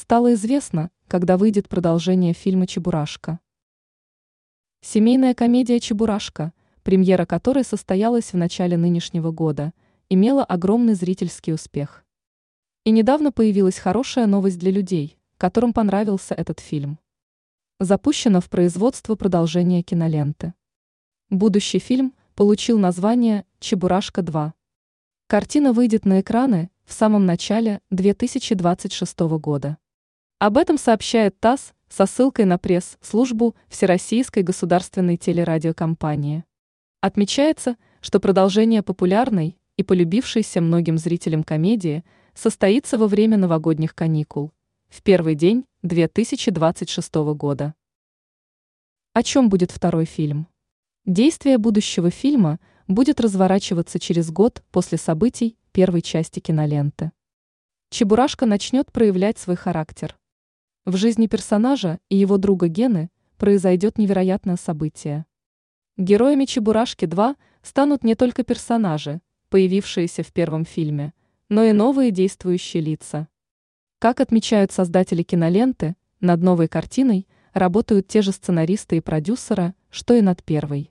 стало известно, когда выйдет продолжение фильма «Чебурашка». Семейная комедия «Чебурашка», премьера которой состоялась в начале нынешнего года, имела огромный зрительский успех. И недавно появилась хорошая новость для людей, которым понравился этот фильм. Запущено в производство продолжение киноленты. Будущий фильм получил название «Чебурашка 2». Картина выйдет на экраны в самом начале 2026 года. Об этом сообщает ТАСС со ссылкой на пресс-службу Всероссийской государственной телерадиокомпании. Отмечается, что продолжение популярной и полюбившейся многим зрителям комедии состоится во время новогодних каникул, в первый день 2026 года. О чем будет второй фильм? Действие будущего фильма будет разворачиваться через год после событий первой части киноленты. Чебурашка начнет проявлять свой характер. В жизни персонажа и его друга Гены произойдет невероятное событие. Героями Чебурашки 2 станут не только персонажи, появившиеся в первом фильме, но и новые действующие лица. Как отмечают создатели киноленты, над новой картиной работают те же сценаристы и продюсеры, что и над первой.